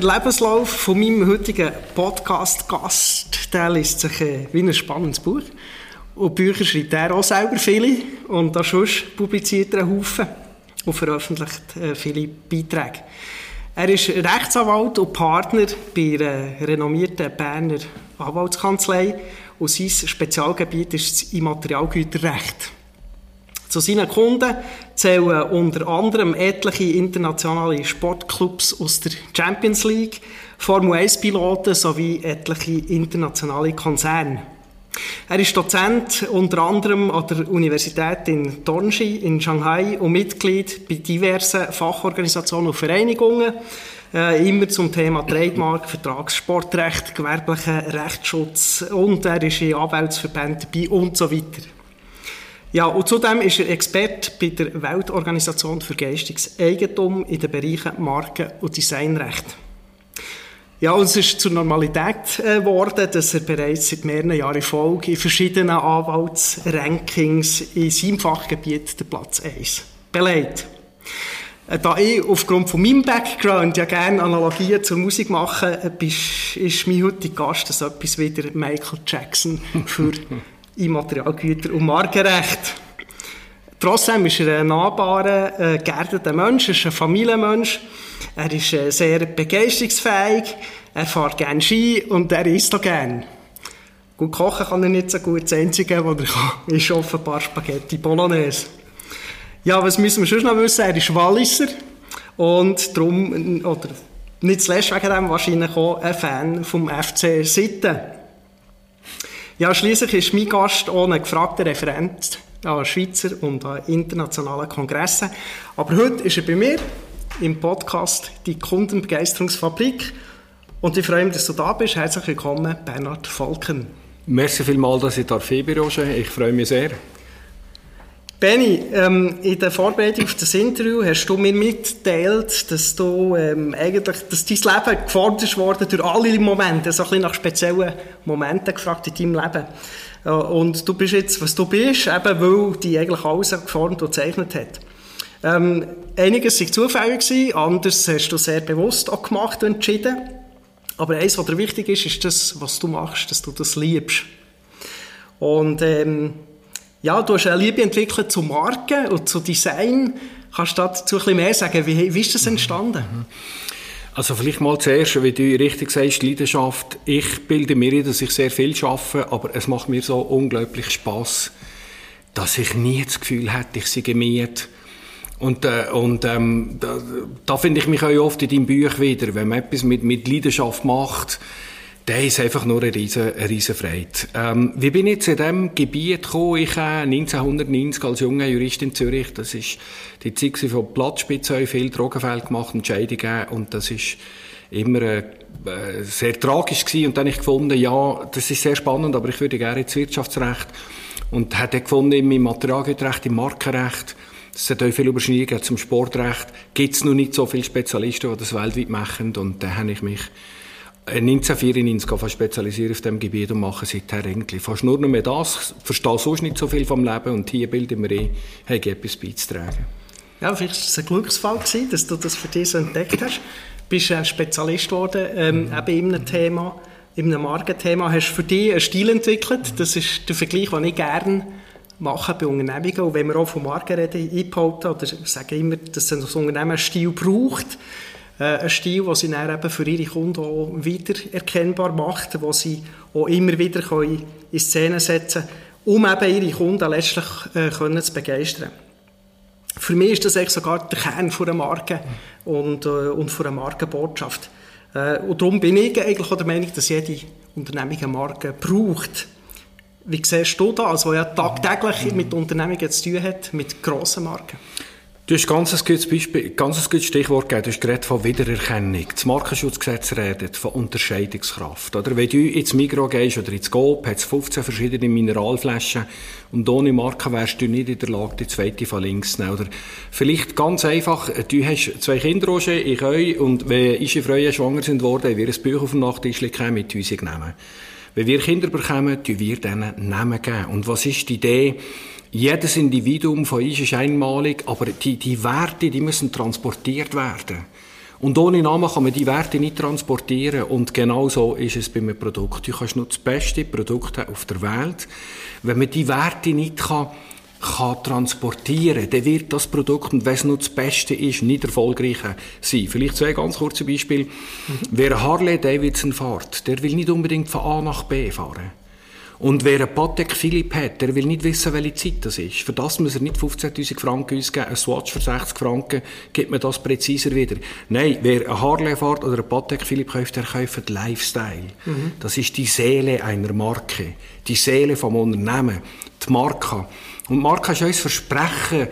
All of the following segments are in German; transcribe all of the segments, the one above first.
Der Lebenslauf von meinem heutigen Podcast-Gast, der liest sich äh, wie ein spannendes Buch. Und Bücher schreibt er auch selber viele. Und da sonst publiziert er einen Haufen und veröffentlicht äh, viele Beiträge. Er ist Rechtsanwalt und Partner bei einer renommierten Berner Anwaltskanzlei und sein Spezialgebiet ist das Immaterialgüterrecht. Zu seinen Kunden zählen unter anderem etliche internationale Sportclubs aus der Champions League, Formel 1-Piloten sowie etliche internationale Konzerne. Er ist Dozent unter anderem an der Universität in Tornji in Shanghai und Mitglied bei diversen Fachorganisationen und Vereinigungen, äh, immer zum Thema Trademark, Vertragssportrecht, gewerblicher Rechtsschutz und er ist in Anwaltsverbänden dabei und so weiter. Ja, und zudem ist er Experte bei der Weltorganisation für geistiges Eigentum in den Bereichen Marken- und Designrecht. Ja, und es ist zur Normalität äh, geworden, dass er bereits seit mehreren Jahren in Folge in verschiedenen Anwaltsrankings in seinem Fachgebiet den Platz 1 belegt. Äh, da ich aufgrund von meinem Background ja gerne Analogien zur Musik mache, äh, ist mein heutiger Gast das etwas wieder Michael Jackson für Immaterialgüter und Markenrecht. Trotzdem ist er ein nahbarer, äh, geerdeter Mensch, er ist ein Familienmensch, er ist äh, sehr begeisterungsfähig, er fährt gerne Ski und er isst auch gerne. Gut kochen kann er nicht so gut, das Einzige, was er kann, ist offenbar Spaghetti Bolognese. Ja, was müssen wir schon noch wissen? Er ist Walliser und darum, oder nicht zuletzt wegen dem wahrscheinlich auch ein Fan vom FC Sitten. Ja, schließlich ist mein Gast ein gefragter Referent an Schweizer und an internationalen Kongressen. Aber heute ist er bei mir im Podcast «Die Kundenbegeisterungsfabrik». Und ich freue mich, dass du da bist. Herzlich willkommen, Bernhard Falken. Merci vielmals, dass ich da bin, Roger. Ich freue mich sehr. Benny, ähm, in der Vorbereitung auf das Interview hast du mir mitgeteilt, dass du ähm, eigentlich, dass dein Leben gefordert worden durch alle Momente, so ein bisschen nach speziellen Momenten gefragt in deinem Leben. Äh, und du bist jetzt, was du bist, eben weil die eigentlich alles geformt und gezeichnet hat. Ähm, einiges war zufällig, gewesen, anderes hast du sehr bewusst auch gemacht und entschieden. Aber eins, was dir wichtig ist, ist das, was du machst, dass du das liebst. Und ähm, ja, du hast eine Liebe entwickelt zu Marken und zu Design. Kannst du dazu ein bisschen mehr sagen? Wie, wie ist das entstanden? Also vielleicht mal zuerst, wie du richtig sagst, Leidenschaft. Ich bilde mir ein, dass ich sehr viel arbeite, aber es macht mir so unglaublich Spaß, dass ich nie das Gefühl hätte, ich sei gemiert. Und, äh, und ähm, da, da finde ich mich auch oft in deinem Buch wieder. Wenn man etwas mit, mit Leidenschaft macht, der ist einfach nur eine riesen, eine riesen Freude. Ähm, wie bin ich zu diesem Gebiet gekommen? Ich habe 1990 als junger Jurist in Zürich, das ist die Zeit von Platzspitze, viel Drogenfälle gemacht, Entscheidungen und das ist immer äh, sehr tragisch gewesen. Und dann habe ich gefunden, ja, das ist sehr spannend, aber ich würde gerne ins Wirtschaftsrecht und habe gefunden, im Materialrecht, im Markenrecht, es hat auch viel Überschneidungen zum Sportrecht, gibt es noch nicht so viele Spezialisten, die das weltweit machen und da habe ich mich 1994 äh, spezialisiert auf diesem Gebiet und mache seither eigentlich fast nur noch mehr das. Ich verstehe sonst nicht so viel vom Leben und hier bilde ich mir ein, habe etwas beizutragen. Ja, vielleicht war es ein Glücksfall, gewesen, dass du das für dich so entdeckt hast. Du bist ein Spezialist geworden, ähm, mhm. eben in einem Thema, in einem Markenthema. Hast für dich einen Stil entwickelt. Das ist der Vergleich, den ich gerne mache bei Unternehmungen. Und wenn wir auch von Marken reden, einbehalten oder sagen immer, dass ein Unternehmen einen Stil braucht, äh, ein Stil, den sie dann eben für ihre Kunden auch wieder erkennbar macht, wo sie auch immer wieder in Szene setzen können, um eben ihre Kunden letztlich äh, können zu begeistern. Für mich ist das eigentlich sogar der Kern einer Marke und, äh, und von Markenbotschaft. Äh, und darum bin ich eigentlich auch der Meinung, dass jede Unternehmung eine Marke braucht. Wie siehst du das, also ja tagtäglich mit Unternehmungen zu tun hat, mit grossen Marken? Du hast ganz ein gutes Beispiel, ganz ein gutes Stichwort gegeben. Du hast geredet von Wiedererkennung. Das Markenschutzgesetz redet von Unterscheidungskraft. Oder wenn du ins Migros gehst oder ins Coop, hat es 15 verschiedene Mineralflaschen und ohne Marke wärst du nicht in der Lage, die zweite von links zu nehmen. Oder vielleicht ganz einfach, du hast zwei Kinder, Roger, ich euch, und wenn unsere Freunde schwanger sind worden, wir ein Buch auf dem Nachttisch mit uns nehmen. Wenn wir Kinder bekommen, tun wir denen Namen geben. Und was ist die Idee? Jedes Individuum von uns ist einmalig, aber die, die Werte, die müssen transportiert werden. Und ohne Namen kann man die Werte nicht transportieren. Und genau so ist es bei einem Produkt. Du kannst nur das beste Produkt haben auf der Welt. Wenn man die Werte nicht kann, kann transportieren, dann wird das Produkt, und wenn es nur das Beste ist, nicht erfolgreich sein. Vielleicht zwei ganz kurze Beispiele. Mhm. Wer Harley Davidson fährt, der will nicht unbedingt von A nach B fahren. Und wer einen Patek Philipp hat, der will nicht wissen, welche Zeit das ist. Für das muss er nicht 15.000 Franken ausgeben. Ein Swatch für 60 Franken gibt man das präziser wieder. Nein, wer einen Harley fährt oder einen Patek Philipp kauft, der kauft Lifestyle. Mhm. Das ist die Seele einer Marke. Die Seele vom Unternehmen. Die Marke. Und Marke ist ein Versprechen,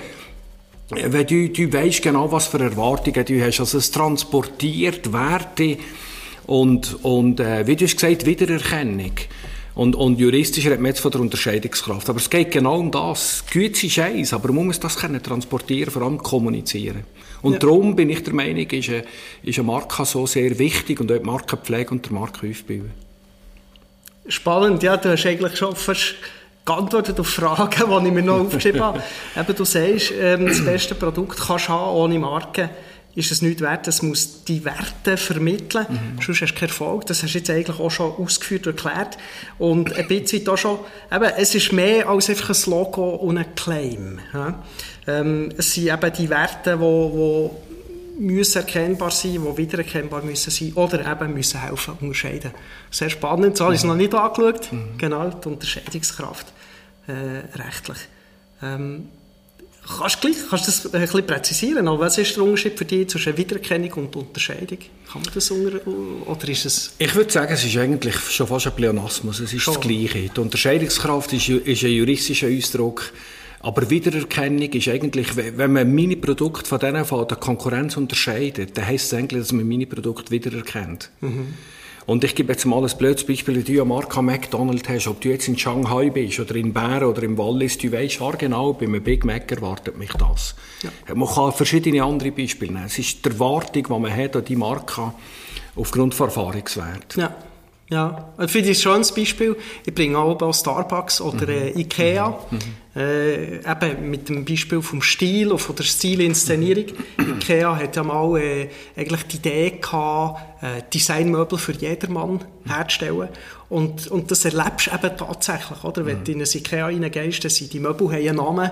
wenn du, du weißt genau, was für Erwartungen du hast. Also es transportiert Werte und, und äh, wie du hast gesagt, Wiedererkennung. Und, und juristisch redet man jetzt von der Unterscheidungskraft. Aber es geht genau um das. Güte ist eins, aber man muss das können transportieren, vor allem kommunizieren. Und ja. darum bin ich der Meinung, ist eine, ist eine Marke so sehr wichtig und auch die Markenpflege und der Markenaufbau. Spannend, ja, du hast eigentlich schon fast geantwortet auf Fragen, die ich mir noch aufgeschrieben habe. Eben, du sagst, ähm, das beste Produkt kannst du haben ohne Marke ist es nicht wert, es muss die Werte vermitteln, mhm. sonst hast du keinen Erfolg. Das hast du jetzt eigentlich auch schon ausgeführt und erklärt. Und ein bisschen auch schon, eben, es ist mehr als einfach ein Logo und ein Claim. Ja? Ähm, es sind eben die Werte, die, die müssen erkennbar sein, die wiedererkennbar müssen sein oder eben müssen helfen, unterscheiden. Sehr spannend, das habe ich mhm. noch nicht angeschaut. Mhm. Genau, die Unterscheidungskraft äh, rechtlich. Ähm, Kannst du, gleich, kannst das ein bisschen präzisieren? Also was ist der Unterschied für dich zwischen Wiedererkennung und Unterscheidung? Kann man das unter, oder ist es... Ich würde sagen, es ist eigentlich schon fast ein Pleonasmus. Es ist schon. das Gleiche. Die Unterscheidungskraft ist, ist ein juristischer Ausdruck. Aber Wiedererkennung ist eigentlich, wenn man meine Produkte von denen von der Konkurrenz unterscheidet, dann heisst es eigentlich, dass man meine Produkte wiedererkennt. Mhm. Und ich gebe jetzt mal ein blödes Beispiel, wenn du eine Marke McDonald's hast, ob du jetzt in Shanghai bist oder in Bern oder im Wallis, du weißt ja genau, bei einem Big Mac erwartet mich das. Ja. Man kann verschiedene andere Beispiele nehmen. Es ist die Erwartung, die man hat an die Marke aufgrund von Erfahrungswert. Ja. Ja, ich finde ich ein schönes Beispiel. Ich bringe auch Starbucks oder äh, Ikea. Mhm. Äh, eben mit dem Beispiel vom Stil und von der Stilinszenierung. Ikea hat ja mal äh, eigentlich die Idee gehabt, äh, Designmöbel für jedermann herzustellen. Und, und das erlebst du eben tatsächlich, oder? Wenn du in ein Ikea reingehst, dann sind die Möbel haben einen Namen.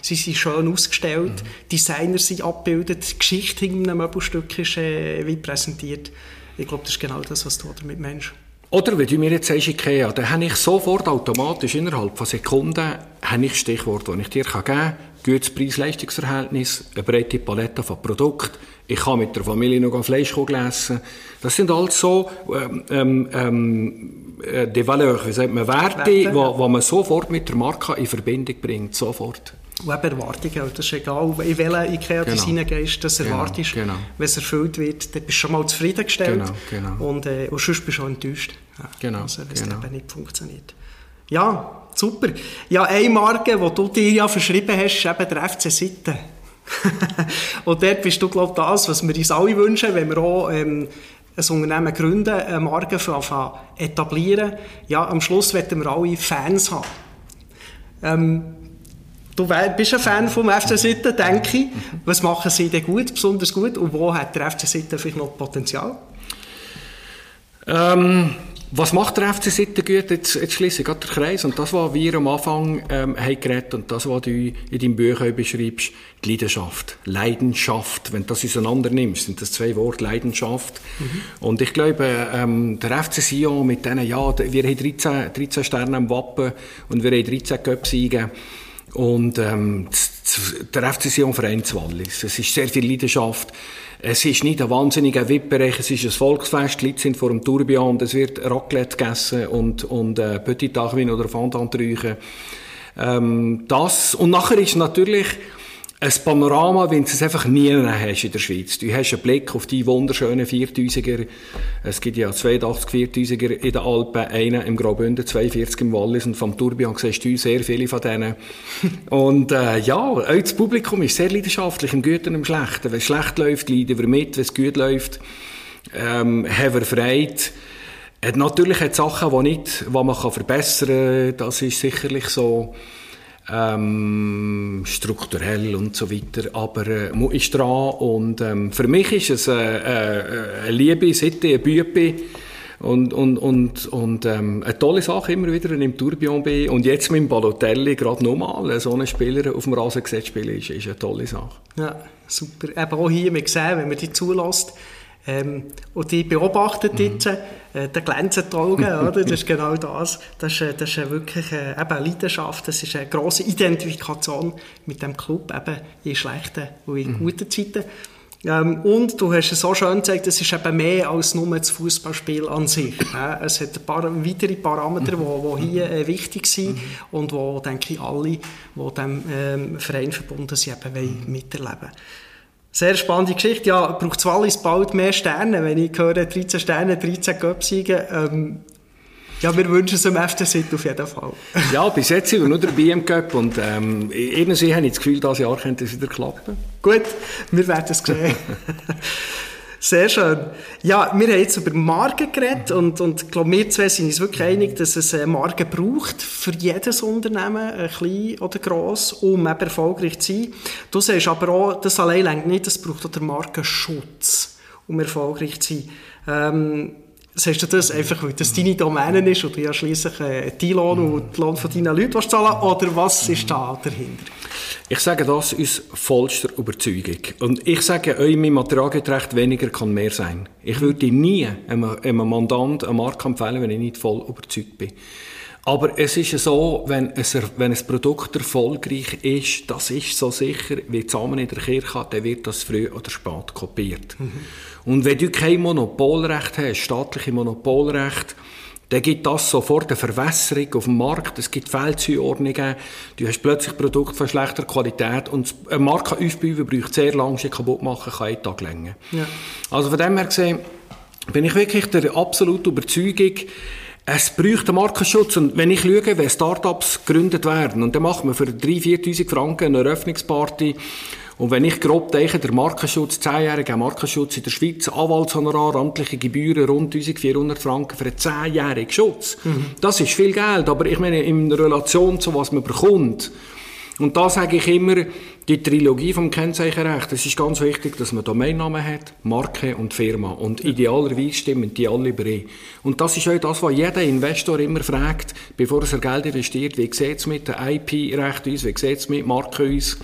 Sie sind schön ausgestellt, mhm. Designer sind abgebildet, die Geschichte hinter einem Möbelstück ist äh, wie präsentiert. Ich glaube, das ist genau das, was du damit meinst. Oder wenn du mir jetzt sagst, Ikea, dann habe ich sofort automatisch innerhalb von Sekunden habe ich Stichwort, das ich dir geben kann. Gutes Preis-Leistungsverhältnis, eine breite Palette von Produkten. Ich kann mit der Familie noch Fleisch essen. Das sind alles so ähm, ähm, ähm äh, die Valeurs, wie sagt man, Werte, Werte ja. wo, wo man sofort mit der Marke in Verbindung bringt. Sofort. Und eben Erwartungen, das ist egal, in welchen Ikea genau. du reingehst, das genau, erwartest. Genau. Wenn es erfüllt wird, dann bist du schon mal zufriedengestellt genau, genau. Und, äh, und sonst bist du auch enttäuscht. Ja, genau, also, wenn es genau. eben nicht funktioniert. Ja, super. Ja, eine Marke, die du dir ja verschrieben hast, ist eben der FC Sitten. und dort bist du, glaube ich, das, was wir uns alle wünschen, wenn wir auch ähm, ein Unternehmen gründen, eine Marke etablieren. Ja, am Schluss werden wir alle Fans haben. Ähm, Du bist ein Fan vom FC Sitten, denke ich. Was machen sie denn gut, besonders gut? Und wo hat der FC Sitten vielleicht noch Potenzial? Ähm, was macht der FC Sitten gut? Jetzt, jetzt schließe ich gerade den Kreis. Und das, was wir am Anfang ähm, haben geredet und das, was du in deinem Buch beschreibst, die Leidenschaft. Leidenschaft. Wenn du das auseinander nimmst, sind das zwei Worte, Leidenschaft. Mhm. Und ich glaube, ähm, der FC Sion mit denen, ja, wir haben 13, 13 Sterne am Wappen und wir haben 13 Cup-Siege. Und ähm, der FC Sion vereint Wallis. Es ist sehr viel Leidenschaft. Es ist nicht ein wahnsinniger VIP-Bereich, es ist ein Volksfest. Die Leute sind vor dem Tourbillon, es wird Raclette gegessen und, und äh, Petit Tachwin oder Fondant. Ähm, das. Und nachher ist natürlich ein Panorama, wenn du es einfach nie hast in der Schweiz. Du hast einen Blick auf die wunderschönen 4000er. Es gibt ja 82 4000er in den Alpen, einen im Graubünden, 42 im Wallis und vom Tourbillon siehst du sehr viele von denen. und äh, ja, auch das Publikum ist sehr leidenschaftlich, im Guten und im Schlechten. Wenn es schlecht läuft, leiden wir mit. Wenn es gut läuft, ähm, haben wir Freude. Äh, natürlich hat es Sachen, die, nicht, die man kann verbessern kann. Das ist sicherlich so ähm, strukturell und so weiter, aber äh, ist dran und ähm, für mich ist es äh, äh, eine Liebe, Sitte, ein Bübe und, und, und, und ähm, eine tolle Sache immer wieder im Tourbillon bin und jetzt mit dem Balotelli gerade nochmal so einen Spieler auf dem Rasen gesetzt spielen ist, ist eine tolle Sache. Ja, super. Eben auch hier, wir sehen, wenn man die zulässt, ähm, und die beobachtet mhm. jetzt, äh, der glänzen die Augen, oder? Das ist genau das. Das ist, äh, das ist wirklich äh, eben eine Leidenschaft, das ist eine grosse Identifikation mit dem Club, eben in schlechten und in mhm. guten Zeiten. Ähm, und du hast es so schön gezeigt, es ist eben mehr als nur das Fußballspiel an sich. Äh, es hat ein paar weitere Parameter, die mhm. hier äh, wichtig sind mhm. und wo, denke ich, alle, die dem ähm, Verein verbunden sind, eben mhm. miterleben wollen. Sehr spannende Geschichte. Ja, braucht Wallis bald mehr Sterne, wenn ich höre 13 Sterne, 13 Göpsigen. Ähm, ja, wir wünschen es dem FC Sit auf jeden Fall. ja, bis jetzt sind wir nur dabei im Cup und ähm, irgendwie habe ich das Gefühl, dieses Jahr könnte es wieder klappen. Gut, wir werden es sehen. Sehr schön. Ja, wir haben jetzt über Marken geredet und, und ich glaube, wir zwei sind uns wirklich einig, dass es eine Marke braucht für jedes Unternehmen, klein oder gross, um eben erfolgreich zu sein. Du sagst aber auch, das allein längt nicht, es braucht auch den Markenschutz, um erfolgreich zu sein. Ähm, Sagst du das einfach, weil das deine Domäne ist du ja schliesslich äh, die Lohn und den Lohn von deinen Leuten zahlen oder was ist da dahinter? Ich sage das aus vollster Überzeugung. Und ich sage euch, mein Materialgerecht weniger kann mehr sein. Ich würde nie einem, einem Mandant eine Marke empfehlen, wenn ich nicht voll überzeugt bin. Aber es ist so, wenn ein, wenn ein Produkt erfolgreich ist, das ist so sicher, wie Samen in der Kirche dann wird das früh oder spät kopiert. Mhm. Und wenn du kein Monopolrecht hast, staatliche Monopolrecht, dann gibt das sofort eine Verwässerung auf dem Markt. Es gibt Fehlzuordnungen. Du hast plötzlich Produkte von schlechter Qualität. Und eine Marke aufbauen braucht sehr lange, sie kaputt machen kann einen Tag länger. Ja. Also von dem her gesehen, bin ich wirklich der absoluten Überzeugung, es braucht einen Markenschutz. Und wenn ich schaue, wenn Startups gegründet werden, und dann machen wir für 3.000, 4.000 Franken eine Eröffnungsparty, und wenn ich grob denke, der Markenschutz, zehnjähriger Markenschutz in der Schweiz, Anwaltshonorar, amtliche Gebühren, rund 1400 Franken für einen zehnjährigen Schutz. Mhm. Das ist viel Geld, aber ich meine, in Relation zu was man bekommt, und da sage ich immer, die Trilogie vom Kennzeichenrecht, es ist ganz wichtig, dass man Domainnamen hat, Marke und Firma. Und idealerweise stimmen die alle überein. Und das ist auch das, was jeder Investor immer fragt, bevor er Geld investiert. Wie sieht es mit dem IP-Recht aus? Wie sieht es mit Marke aus?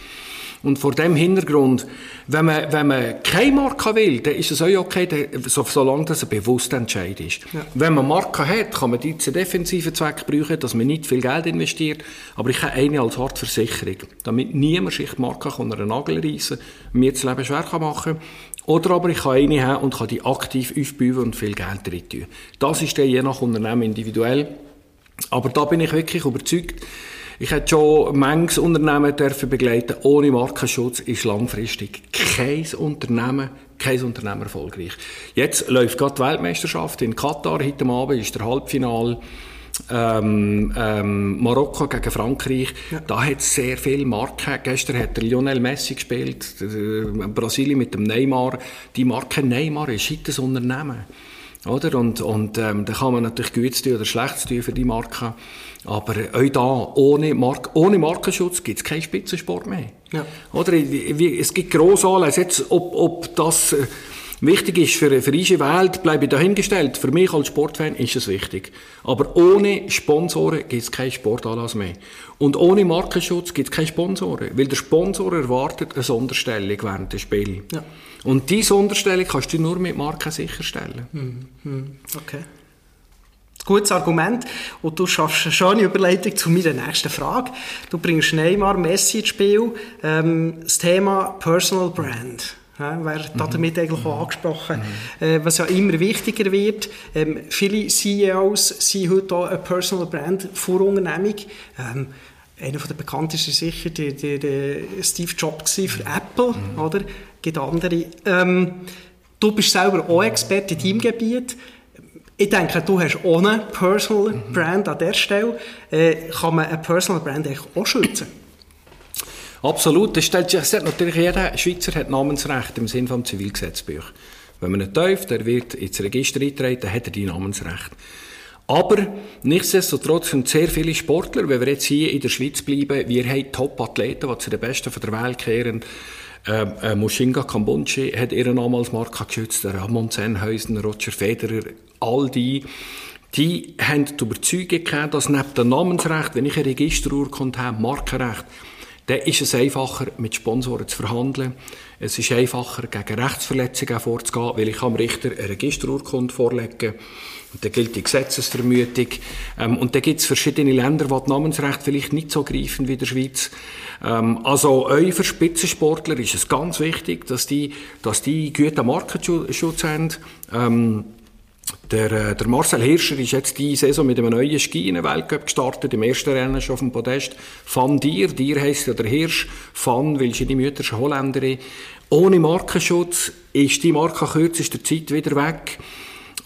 Und vor dem Hintergrund, wenn man, wenn man keine Marke will, dann ist es auch okay, so, solange das ein bewusster Entscheid ist. Ja. Wenn man Marke hat, kann man die zu defensiven Zweck brauchen, dass man nicht viel Geld investiert, aber ich habe eine als Hartversicherung, damit niemand sich die Marke unter den Nagel reissen kann, mir das Leben schwer machen kann. Oder aber ich kann eine haben und kann die aktiv aufbauen und viel Geld drin tun. Das ist dann je nach Unternehmen individuell. Aber da bin ich wirklich überzeugt, ich hätte schon manches Unternehmen dürfen begleiten. Ohne Markenschutz ist langfristig kein Unternehmen, kein Unternehmen erfolgreich. Jetzt läuft gerade die Weltmeisterschaft in Katar. Heute Abend ist der Halbfinal. Ähm, ähm, Marokko gegen Frankreich, ja. da hat es sehr viel Marken. Gestern hat der Lionel Messi gespielt, äh, Brasilien mit dem Neymar. Die Marke Neymar ist heute ein Unternehmen. Oder? Und, und ähm, da kann man natürlich Gutes tun oder Schlechtes tun für die Marke. Aber auch da, ohne, Mark ohne Markenschutz gibt es keinen Spitzensport mehr. Ja. Oder, es gibt grosse Anlässe. Jetzt, ob, ob das äh, wichtig ist für, für unsere Welt, bleibe ich dahingestellt. Für mich als Sportfan ist es wichtig. Aber ohne Sponsoren gibt es keinen Sportanlass mehr. Und ohne Markenschutz gibt es keine Sponsoren. Weil der Sponsor erwartet eine Sonderstellung während des Spiels. Ja. Und diese Sonderstellung kannst du nur mit Marken sicherstellen. Mhm. Okay gutes Argument und du schaffst eine schöne Überleitung zu meiner nächsten Frage. Du bringst Neymar, Messi ins Spiel, ähm, das Thema Personal Brand. Ja, wäre mhm. damit eigentlich auch angesprochen, mhm. äh, was ja immer wichtiger wird. Ähm, viele CEOs sind heute auch eine Personal Brand vor Unternehmung. Ähm, einer der bekanntesten sicher der, der, der Steve Jobs für Apple, mhm. oder? Gibt andere. Ähm, du bist selber auch Experte in deinem Gebiet. Ich denke, du hast eine Personal mhm. Brand an der Stelle. Äh, kann man eine Personal Brand auch schützen? Absolut. Das stellt sich natürlich jeder Schweizer hat Namensrecht im Sinne des Zivilgesetzbuch. Wenn man ihn täuft, er wird ins Register eintreten, dann hat er die Namensrecht. Aber nichtsdestotrotz sind sehr viele Sportler, wenn wir jetzt hier in der Schweiz bleiben, wir haben Top-Athleten, die zu den Besten der Welt kehren. Ähm, äh, Mushinga Kambunchi hat ihren Namen als Marke geschützt, Ramon Sennhäusen, Roger Federer, all die, die haben die Überzeugung gehabt, dass neben dem Namensrecht, wenn ich eine Registerurkunde habe, Markenrecht, dann ist es einfacher, mit Sponsoren zu verhandeln. Es ist einfacher, gegen Rechtsverletzungen vorzugehen, weil ich am Richter eine Registerurkunde vorlegen und dann gilt die Gesetzesvermutung. Ähm, und dann gibt es verschiedene Länder, wo das Namensrecht vielleicht nicht so greifen wie der Schweiz. Ähm, also euch für Spitzensportler ist es ganz wichtig, dass die, dass die guten Markenschutz haben. Ähm, der, äh, der Marcel Hirscher ist jetzt die Saison mit einem neuen Ski in den Weltcup gestartet, im ersten Rennen schon auf dem Podest. Van Dier, Dier heisst ja der Hirsch, Van, weil sie die Mütter schon Holländerin. Ohne Markenschutz ist die Marke kürzester Zeit wieder weg.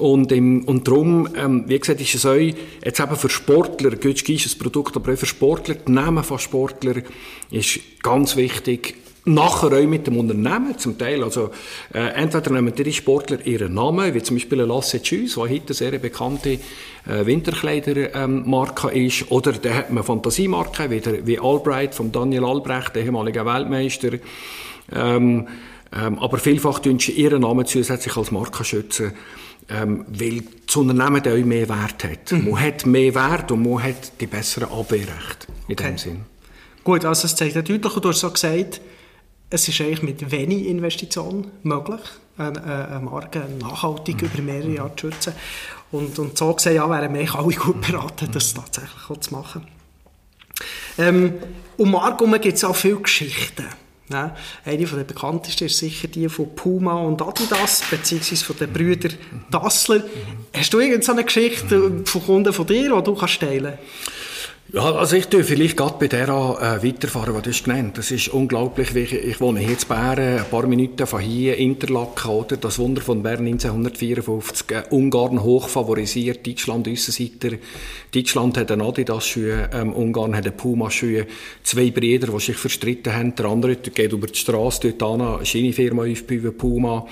Und, im, und darum, ähm, wie gesagt, ist es euch, jetzt eben für Sportler, Götschki ist ein Produkt, aber auch für Sportler, die Namen von Sportler ist ganz wichtig, nachher auch mit dem Unternehmen zum Teil. Also, äh, entweder nehmen die Sportler ihren Namen, wie zum Beispiel Lasse Tschüss, die heute eine sehr bekannte äh, Winterkleidermarke ähm, ist, oder da hat man Fantasiemarken, wie, der, wie Albright, von Daniel Albrecht, der ehemalige Weltmeister. Ähm, ähm, aber vielfach tun sie ihren Namen zusätzlich als Marke schützen ähm, weil das Unternehmen auch mehr Wert hat. Mhm. Man hat mehr Wert und man hat die besseren Abwehrrechte in okay. dem Sinn. Gut, also es zeigt deutlich, du hast so gesagt, es ist eigentlich mit wenig Investition möglich, eine, eine Marke nachhaltig mhm. über mehrere Jahre zu schützen. Und, und so gesehen ja, wären wir alle gut beraten, das tatsächlich auch zu machen. Ähm, um Marke gibt es auch viele Geschichten. Ja, eine der bekanntesten ist sicher die von Puma und Adidas, beziehungsweise von den Brüdern Dassler. Hast du irgendeine Geschichte von Kunden von dir, die du kannst teilen kannst? Ja, also ich tue vielleicht gerade bei der äh, weiterfahren, was du genannt. Das ist unglaublich, ich, ich wohne hier in Bären, ein paar Minuten von hier, Interlaken, oder? Das Wunder von Bern 1954, äh, Ungarn hoch favorisiert, Deutschland Aussenseiter. Deutschland hat einen Adidas-Schuhe, ähm, Ungarn hat einen Puma-Schuhe. Zwei Brüder, die sich verstritten haben. Der andere geht über die Straße dort an, eine Schienefirma aufbauen, Puma.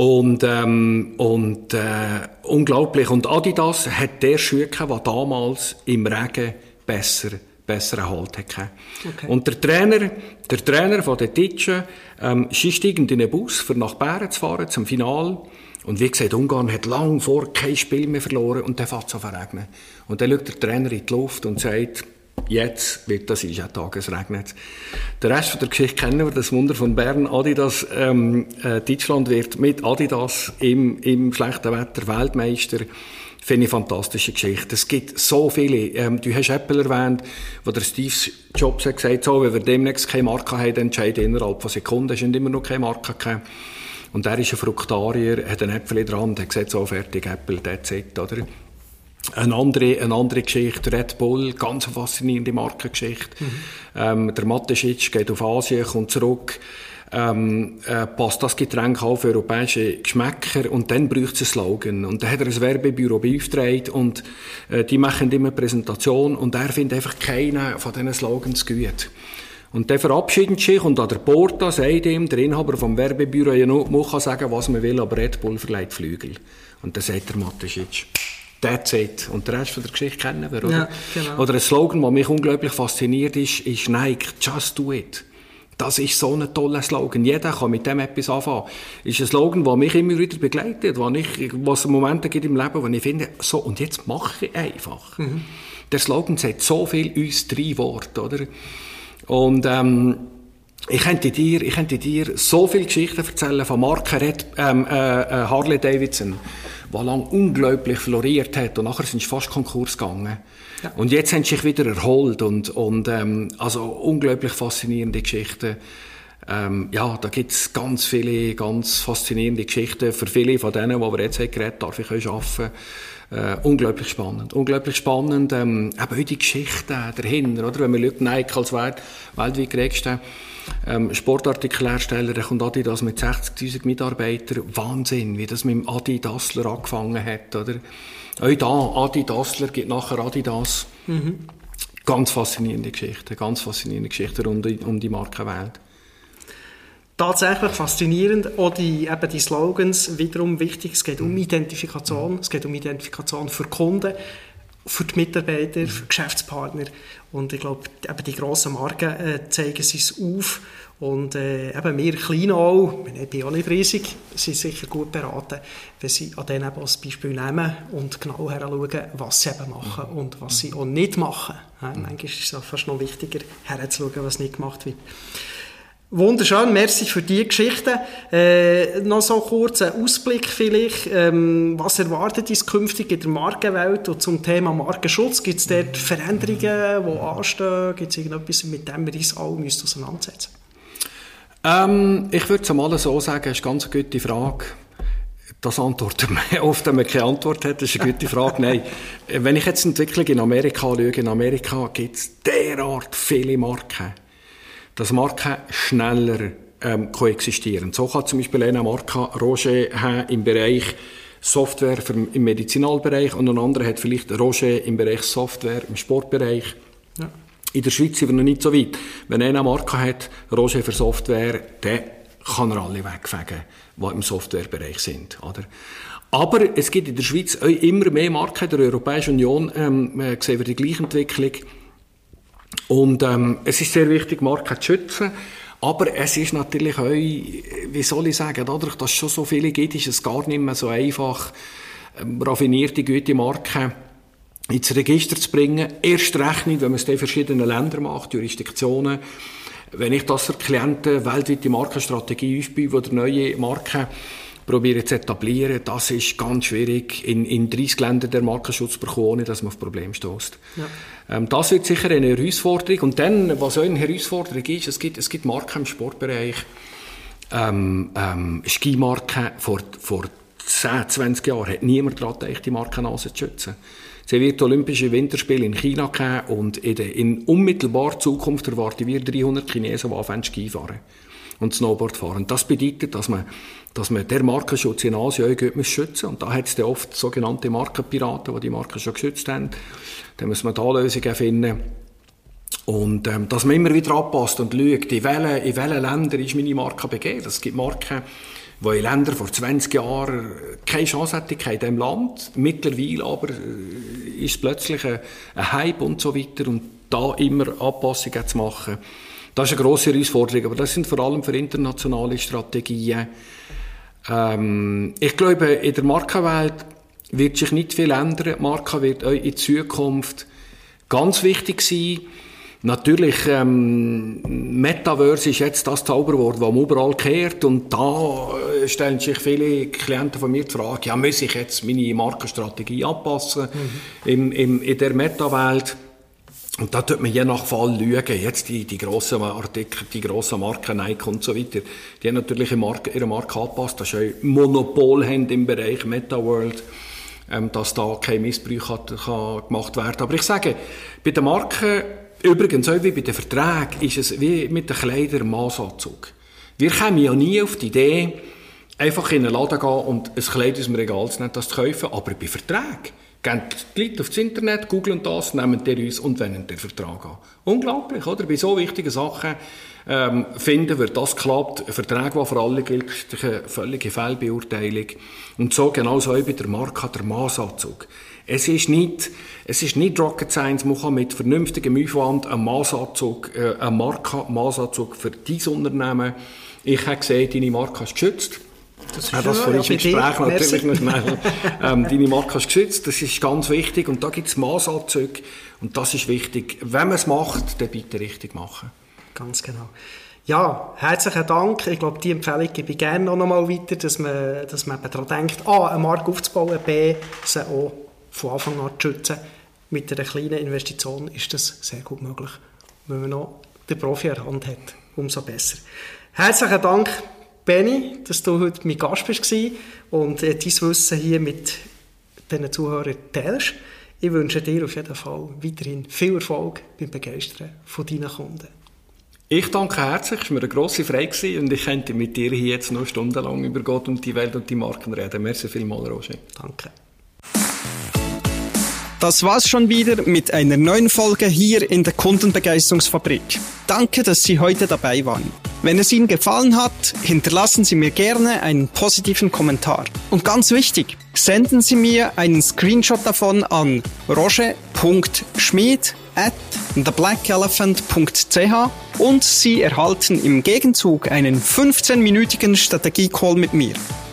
Und, ähm, und äh, unglaublich. Und Adidas hat der Schuh gehabt, der damals im Regen besser besseren Halt hatte. Okay. Und der Trainer, der Trainer von den Titschen, ähm, steigt in den Bus, für nach Bären zu fahren, zum Final. Und wie gesagt, Ungarn hat lang vor kein Spiel mehr verloren und dann fängt es an verregnen. Und dann schaut der Trainer in die Luft und sagt, Jetzt wird das ist ja Tagesregnet. Der Rest der Geschichte kennen wir, das Wunder von Bern. Adidas, ähm, äh, Deutschland wird mit Adidas im, im schlechten Wetter Weltmeister. Finde ich fantastische Geschichte. Es gibt so viele. Ähm, du hast Apple erwähnt, wo der Steve Jobs hat gesagt, so, wenn wir demnächst keine Marke haben, entscheiden innerhalb von Sekunden, hast du immer noch keine Marke gehabt. Und er ist ein Fruktarier, hat einen Äpfel in der Hand, hat gesagt, so fertig, Apple, that's it, oder? Eine andere, eine andere Geschichte, Red Bull, ganz faszinierende Markengeschichte. Mhm. Ähm, der Mateschitsch geht auf Asien, kommt zurück, ähm, äh, passt das Getränk auf europäische Geschmäcker und dann braucht es einen Slogan. Und dann hat er ein Werbebüro beauftragt und äh, die machen immer Präsentation und er findet einfach keinen von diesen Slogans gut. Und der verabschiedet sich und an der Porta sagt ihm, der Inhaber vom Werbebüro, ja, man kann sagen, was man will, aber Red Bull verleiht Flügel. Und dann sagt der Mateschitsch, That's it. Und den Rest von der Geschichte kennen wir, oder? Ja, genau. Oder ein Slogan, der mich unglaublich fasziniert ist, ist Nike, just do it. Das ist so ein toller Slogan. Jeder kann mit dem etwas anfangen. Ist ein Slogan, der mich immer wieder begleitet, wo, ich, wo es Momente gibt im Leben, wo ich finde, so, und jetzt mache ich einfach. Mhm. Der Slogan sagt so viel uns drei Worte, oder? Und, ähm, ich könnte dir, ich könnte dir so viele Geschichten erzählen von Marke Red, ähm, äh, äh Harley Davidson die lang unglaublich floriert hat und nachher sind sie fast Konkurs gegangen. Ja. Und jetzt haben sie sich wieder erholt und, und ähm, also unglaublich faszinierende Geschichten. Ähm, ja, da gibt es ganz viele, ganz faszinierende Geschichten. Für viele von denen, die wir jetzt haben geredet darf ich euch arbeiten. Äh, unglaublich spannend. Unglaublich spannend, ähm, eben auch die Geschichte dahinter, oder? Wenn man schaut, Nike als weit, weltweit geregster ähm, Sportartikelhersteller, der kommt Adidas mit 60'000 Mitarbeitern. Wahnsinn, wie das mit dem Adi Dassler angefangen hat, oder? Auch da, Adi Dassler gibt nachher Adidas. Mhm. Ganz faszinierende Geschichte, ganz faszinierende Geschichte rund um die Markenwelt tatsächlich faszinierend. Auch die, eben die Slogans wiederum wichtig. Es geht um Identifikation. Es geht um Identifikation für Kunden, für die Mitarbeiter, für Geschäftspartner. Und ich glaube, eben die grossen Marken äh, zeigen es auf. Und äh, eben wir Kleinen auch, ich bin auch nicht riesig, sind sicher gut beraten, wenn sie an denen als Beispiel nehmen und genau heranschauen, was sie eben machen und was sie auch nicht machen. Ja, manchmal ist es fast noch wichtiger, heranzuschauen, was nicht gemacht wird. Wunderschön, merci für die Geschichte. Äh, noch so kurz ein Ausblick vielleicht. Ähm, was erwartet uns künftig in der Markenwelt und zum Thema Markenschutz? Gibt es dort Veränderungen, die anstehen? Gibt es irgendetwas, mit dem wir uns alle müssen auseinandersetzen ähm, Ich würde es mal so sagen, das ist eine ganz gute Frage. Das antwortet man oft, wenn man keine Antwort hat, das ist eine gute Frage. Nein, wenn ich jetzt die Entwicklung in Amerika schaue, in Amerika gibt es derart viele Marken dass Marken schneller ähm, koexistieren. So kann zum Beispiel eine Marke Roger haben im Bereich Software im Medizinalbereich und ein anderer hat vielleicht Roger im Bereich Software im Sportbereich. Ja. In der Schweiz sind wir noch nicht so weit. Wenn einer eine Marke hat, Roger für Software, dann kann er alle wegfegen, die im Softwarebereich sind. Oder? Aber es gibt in der Schweiz immer mehr Marken. In der Europäischen Union ähm, äh, sehen wir die gleiche Entwicklung. Und ähm, es ist sehr wichtig, Marken zu schützen. Aber es ist natürlich auch, wie soll ich sagen, dadurch, dass es schon so viele gibt, ist es gar nicht mehr so einfach, ähm, raffinierte, gute Marken ins Register zu bringen. Erst recht nicht, wenn man es in verschiedenen Ländern macht, Jurisdiktionen. Wenn ich das für Klienten weltweite Markenstrategie ausbaue, wo der neue Marken probieren zu etablieren, das ist ganz schwierig, in, in 30 Ländern der Markenschutz zu bekommen, ohne dass man auf Probleme stößt. Ja. Ähm, das wird sicher eine Herausforderung. Und dann, was auch eine Herausforderung ist, es gibt, es gibt Marken im Sportbereich, ähm, ähm, Skimarken vor, vor 10, 20 Jahren hat niemand daran gedacht, die Markennase zu schützen. Es wird Olympische Winterspiele in China geben und in, der, in unmittelbarer Zukunft erwarten wir 300 Chinesen, die anfangen Ski fahren und Snowboard fahren. Das bedeutet, dass man, dass man der Markenschutz in Asien auch schützen Und da hat es oft sogenannte Markenpiraten, die die Marken schon geschützt haben. Da muss man da Lösungen finden. Und ähm, dass man immer wieder anpasst und schaut, in welchen, in welchen Ländern ist meine Marke begeben. Es gibt Marken, die in Ländern vor 20 Jahren keine Chance hatten in diesem Land. Mittlerweile aber äh, ist es plötzlich ein, ein Hype und so weiter. Und da immer Anpassungen zu machen, das ist eine grosse Herausforderung, aber das sind vor allem für internationale Strategien. Ähm, ich glaube, in der Markenwelt wird sich nicht viel ändern. Die Marke wird auch in Zukunft ganz wichtig sein. Natürlich, ähm, Metaverse ist jetzt das Zauberwort, das man überall kehrt. Und da äh, stellen sich viele Klienten von mir die Frage, ja, muss ich jetzt meine Markenstrategie anpassen mhm. im, im, in der Meta-Welt? Und da tut man je nach Fall schauen. Jetzt die, die grossen Artikel, die grossen Marken Nike und so weiter, die haben natürlich ihre Marke, ihre Marke angepasst, dass sie Monopol haben im Bereich MetaWorld, ähm, dass da kein Missbrauch hat, kann gemacht werden. Aber ich sage, bei den Marken, übrigens auch wie bei den Verträgen, ist es wie mit den Kleidern Maßanzug. Wir kommen ja nie auf die Idee, einfach in einen Laden gehen und ein Kleid aus dem Regal zu nehmen, das zu kaufen, aber bei Verträgen Gehen die Leute aufs Internet, googeln das, nehmen der uns und wenden den Vertrag an. Unglaublich, oder? Bei so wichtigen Sachen ähm, finden wir, das klappt. Ein Vertrag, der für alle gilt, eine völlige Fehlbeurteilung. Und so genauso auch bei der Marke der Maßanzug. Es ist nicht, es ist nicht Rocket Science, man kann mit vernünftigem Aufwand einen Maßanzug, äh, einen Marke-Maßanzug für dein Unternehmen. Ich habe gesehen, deine Marke ist geschützt das ist ja, das vorhin im Gespräch natürlich noch schnell. ähm, deine Marke ist geschützt, das ist ganz wichtig. Und da gibt es Maßanzüge. Und das ist wichtig. Wenn man es macht, dann bitte richtig machen. Ganz genau. Ja, herzlichen Dank. Ich glaube, die Empfehlung gebe ich gerne noch einmal weiter, dass man, dass man daran denkt, A, eine Marke aufzubauen, B, sie auch von Anfang an zu schützen. Mit einer kleinen Investition ist das sehr gut möglich. Wenn man noch den Profi an der Hand hat, umso besser. Herzlichen Dank Benny, dass du heute mein Gast bist und äh, dein Wissen hier mit diesen Zuhörern teilst. Ich wünsche dir auf jeden Fall weiterhin viel Erfolg beim Begeistern von deinen Kunden. Ich danke herzlich, es war mir eine grosse Freude und ich könnte mit dir hier jetzt noch stundenlang über Gott und die Welt und die Marken reden. Merci vielmals, Roger. Danke. Das war's schon wieder mit einer neuen Folge hier in der Kundenbegeisterungsfabrik. Danke, dass Sie heute dabei waren. Wenn es Ihnen gefallen hat, hinterlassen Sie mir gerne einen positiven Kommentar. Und ganz wichtig, senden Sie mir einen Screenshot davon an roger.schmied at theblackelephant.ch und Sie erhalten im Gegenzug einen 15-minütigen Strategie-Call mit mir.